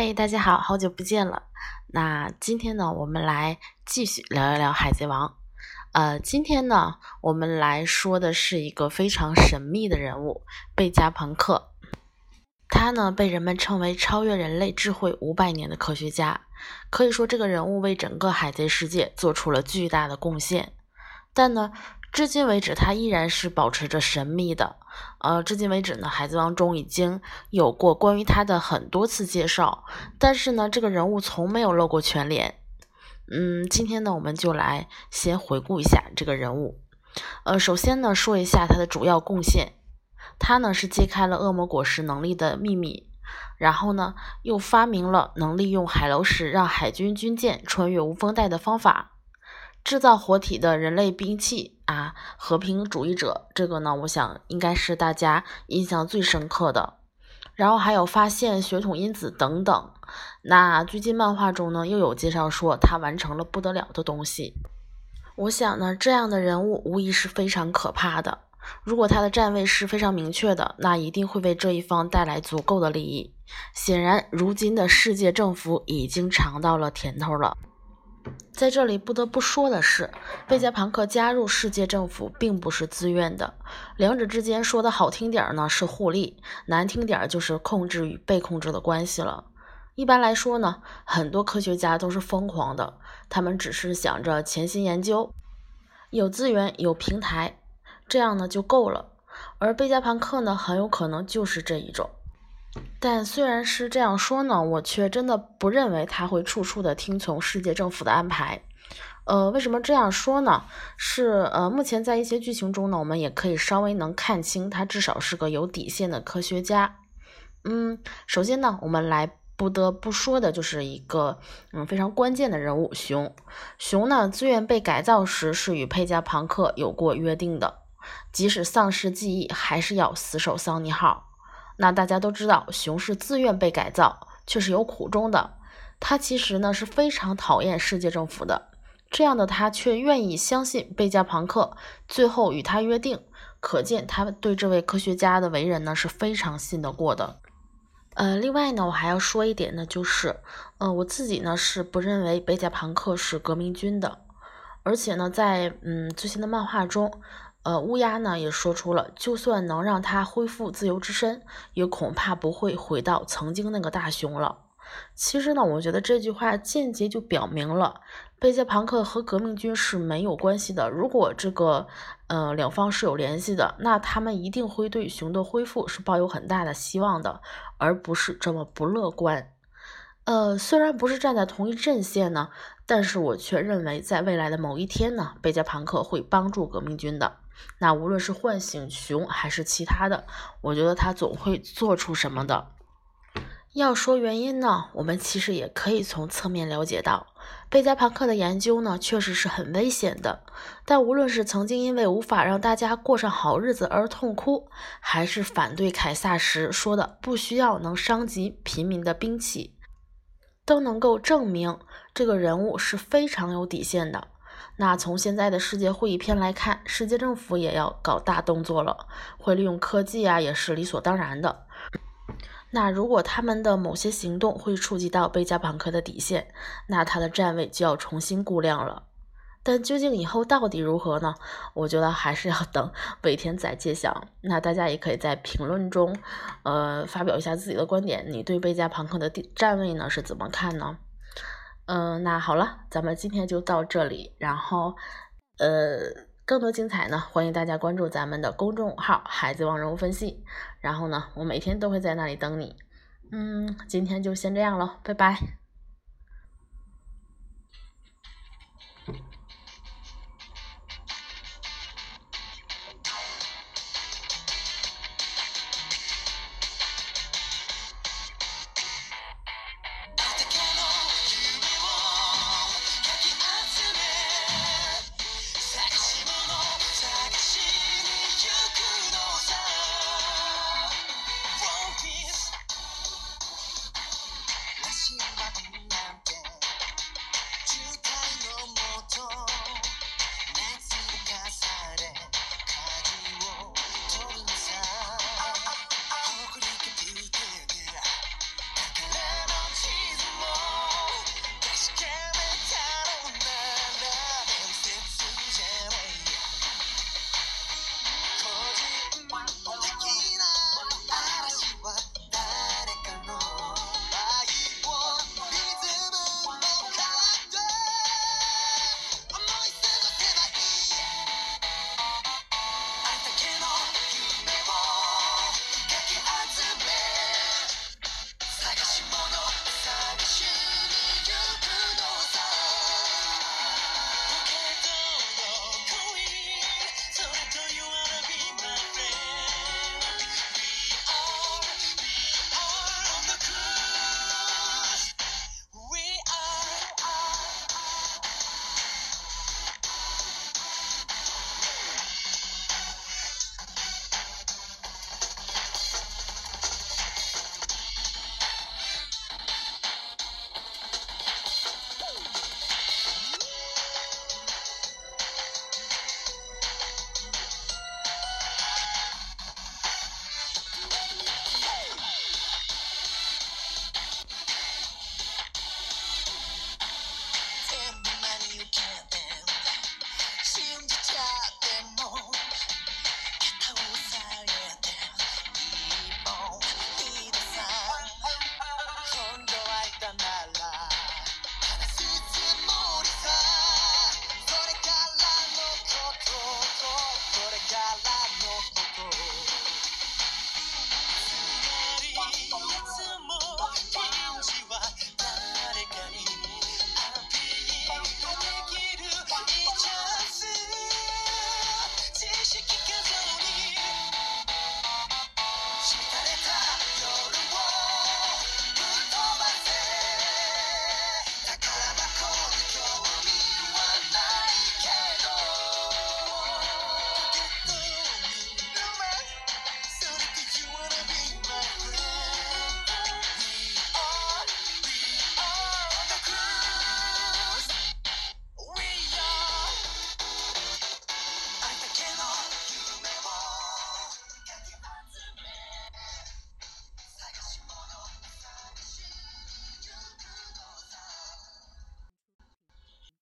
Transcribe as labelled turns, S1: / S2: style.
S1: 嘿，大家好，好久不见了。那今天呢，我们来继续聊一聊《海贼王》。呃，今天呢，我们来说的是一个非常神秘的人物——贝加庞克。他呢，被人们称为超越人类智慧五百年的科学家。可以说，这个人物为整个海贼世界做出了巨大的贡献。但呢，至今为止，他依然是保持着神秘的。呃，至今为止呢，《海贼王》中已经有过关于他的很多次介绍，但是呢，这个人物从没有露过全脸。嗯，今天呢，我们就来先回顾一下这个人物。呃，首先呢，说一下他的主要贡献。他呢是揭开了恶魔果实能力的秘密，然后呢，又发明了能利用海楼石让海军军舰穿越无风带的方法。制造活体的人类兵器啊，和平主义者，这个呢，我想应该是大家印象最深刻的。然后还有发现血统因子等等。那最近漫画中呢，又有介绍说他完成了不得了的东西。我想呢，这样的人物无疑是非常可怕的。如果他的站位是非常明确的，那一定会为这一方带来足够的利益。显然，如今的世界政府已经尝到了甜头了。在这里不得不说的是，贝加庞克加入世界政府并不是自愿的，两者之间说的好听点儿呢是互利，难听点儿就是控制与被控制的关系了。一般来说呢，很多科学家都是疯狂的，他们只是想着潜心研究，有资源有平台，这样呢就够了。而贝加庞克呢，很有可能就是这一种。但虽然是这样说呢，我却真的不认为他会处处的听从世界政府的安排。呃，为什么这样说呢？是呃，目前在一些剧情中呢，我们也可以稍微能看清他至少是个有底线的科学家。嗯，首先呢，我们来不得不说的就是一个嗯非常关键的人物熊。熊呢，自愿被改造时是与佩加庞克有过约定的，即使丧失记忆，还是要死守桑尼号。那大家都知道，熊是自愿被改造，却是有苦衷的。他其实呢是非常讨厌世界政府的，这样的他却愿意相信贝加庞克，最后与他约定，可见他对这位科学家的为人呢是非常信得过的。呃，另外呢，我还要说一点呢，就是，呃，我自己呢是不认为贝加庞克是革命军的，而且呢，在嗯最新的漫画中。呃，乌鸦呢也说出了，就算能让他恢复自由之身，也恐怕不会回到曾经那个大熊了。其实呢，我觉得这句话间接就表明了贝加庞克和革命军是没有关系的。如果这个呃两方是有联系的，那他们一定会对熊的恢复是抱有很大的希望的，而不是这么不乐观。呃，虽然不是站在同一阵线呢，但是我却认为在未来的某一天呢，贝加庞克会帮助革命军的。那无论是唤醒熊还是其他的，我觉得他总会做出什么的。要说原因呢，我们其实也可以从侧面了解到，贝加庞克的研究呢确实是很危险的。但无论是曾经因为无法让大家过上好日子而痛哭，还是反对凯撒时说的不需要能伤及平民的兵器，都能够证明这个人物是非常有底线的。那从现在的世界会议篇来看，世界政府也要搞大动作了，会利用科技啊，也是理所当然的。那如果他们的某些行动会触及到贝加庞克的底线，那他的站位就要重新估量了。但究竟以后到底如何呢？我觉得还是要等尾田仔揭晓。那大家也可以在评论中，呃，发表一下自己的观点。你对贝加庞克的站位呢是怎么看呢？嗯，那好了，咱们今天就到这里。然后，呃，更多精彩呢，欢迎大家关注咱们的公众号“孩子王人物分析”。然后呢，我每天都会在那里等你。嗯，今天就先这样了，拜拜。